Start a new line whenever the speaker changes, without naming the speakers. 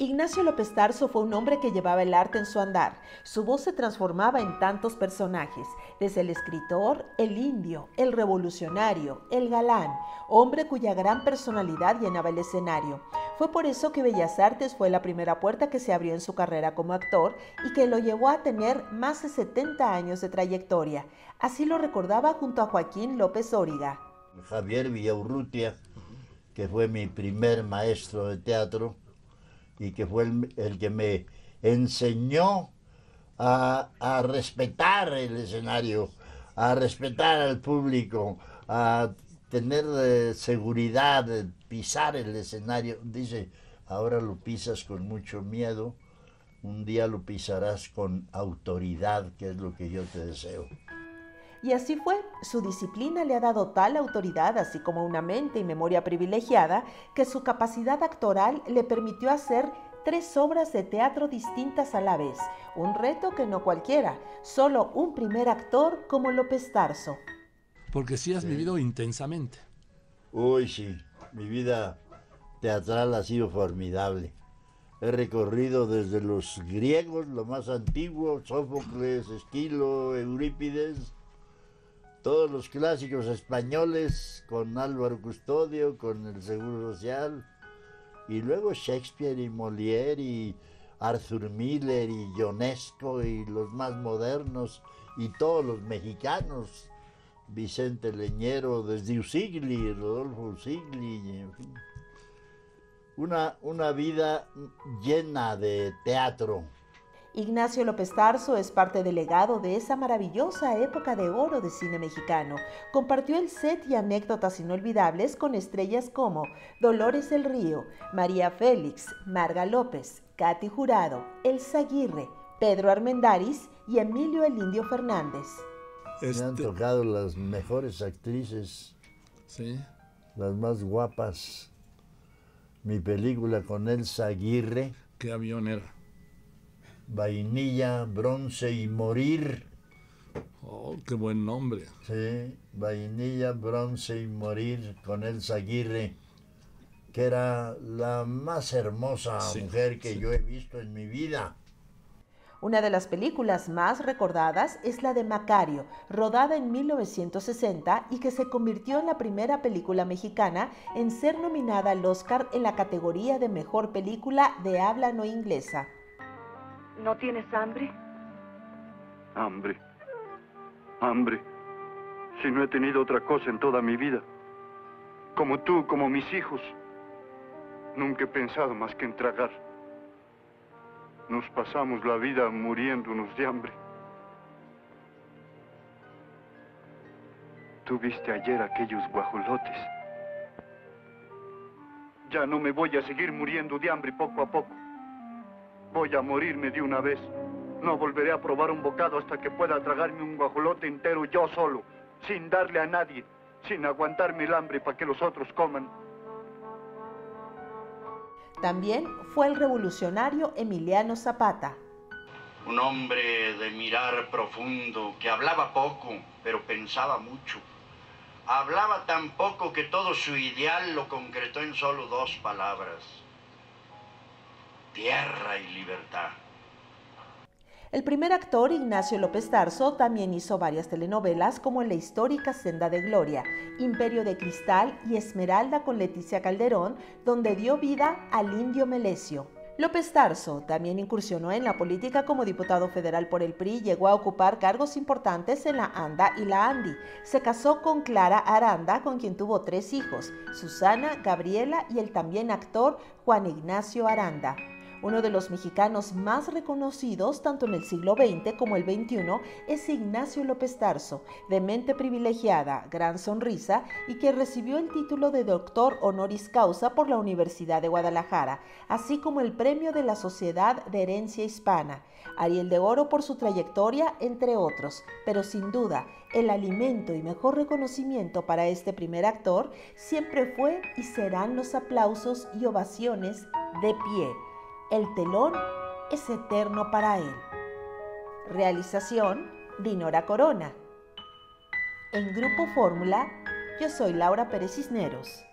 Ignacio López Tarso fue un hombre que llevaba el arte en su andar. Su voz se transformaba en tantos personajes, desde el escritor, el indio, el revolucionario, el galán, hombre cuya gran personalidad llenaba el escenario. Fue por eso que Bellas Artes fue la primera puerta que se abrió en su carrera como actor y que lo llevó a tener más de 70 años de trayectoria. Así lo recordaba junto a Joaquín López Óriga.
Javier Villaurrutia, que fue mi primer maestro de teatro, y que fue el, que me enseñó a, respetar el escenario, a respetar al público, a tener eh, seguridad, pisar el escenario. Dice, ahora lo pisas con mucho miedo, un día lo pisarás con autoridad, que es lo que yo te deseo.
Y así fue, su disciplina le ha dado tal autoridad, así como una mente y memoria privilegiada, que su capacidad actoral le permitió hacer tres obras de teatro distintas a la vez, un reto que no cualquiera, solo un primer actor como López Tarso.
Porque sí has vivido intensamente.
Uy, sí, mi vida teatral ha sido formidable. He recorrido desde los griegos, lo más antiguo, Sófocles, Esquilo, Eurípides, todos los clásicos españoles con Álvaro Custodio, con el Seguro Social, y luego Shakespeare y Molière y Arthur Miller y Ionesco y los más modernos y todos los mexicanos, Vicente Leñero desde Usigli, Rodolfo Usigli, en fin. Una, una vida llena de teatro.
Ignacio López Tarso es parte del legado de esa maravillosa época de oro de cine mexicano. Compartió el set y anécdotas inolvidables con estrellas como Dolores El Río, María Félix, Marga López, Katy Jurado, Elsa Aguirre, Pedro Armendáriz y Emilio El Indio Fernández.
Me han este tocado las mejores actrices,
¿Sí?
las más guapas. Mi película con Elsa Aguirre.
¿Qué avión era?
Vainilla, Bronce y Morir.
Oh, qué buen nombre.
Sí, Vainilla, Bronce y Morir con Elsa Aguirre, que era la más hermosa mujer que yo he visto en mi vida.
Una de las películas más recordadas es la de Macario, rodada en 1960 y que se convirtió en la primera película mexicana en ser nominada al Oscar en la categoría de Mejor Película de Habla No Inglesa.
¿No tienes hambre?
Hambre. Hambre. Si no he tenido otra cosa en toda mi vida. Como tú, como mis hijos. Nunca he pensado más que en tragar. Nos pasamos la vida muriéndonos de hambre. Tú viste ayer aquellos guajolotes. Ya no me voy a seguir muriendo de hambre poco a poco. Voy a morirme de una vez. No volveré a probar un bocado hasta que pueda tragarme un guajolote entero yo solo, sin darle a nadie, sin aguantarme el hambre para que los otros coman.
También fue el revolucionario Emiliano Zapata.
Un hombre de mirar profundo, que hablaba poco, pero pensaba mucho. Hablaba tan poco que todo su ideal lo concretó en solo dos palabras tierra y libertad.
El primer actor, Ignacio López Tarso, también hizo varias telenovelas como La histórica Senda de Gloria, Imperio de Cristal y Esmeralda con Leticia Calderón, donde dio vida al indio Melesio. López Tarso también incursionó en la política como diputado federal por el PRI, llegó a ocupar cargos importantes en la ANDA y la ANDI. Se casó con Clara Aranda, con quien tuvo tres hijos, Susana, Gabriela y el también actor Juan Ignacio Aranda. Uno de los mexicanos más reconocidos tanto en el siglo XX como el XXI es Ignacio López Tarso, de mente privilegiada, gran sonrisa y que recibió el título de doctor honoris causa por la Universidad de Guadalajara, así como el premio de la Sociedad de Herencia Hispana, Ariel de Oro por su trayectoria, entre otros, pero sin duda, el alimento y mejor reconocimiento para este primer actor siempre fue y serán los aplausos y ovaciones de pie el telón es eterno para él. Realización, Dinora Corona. En Grupo Fórmula, yo soy Laura Pérez Cisneros.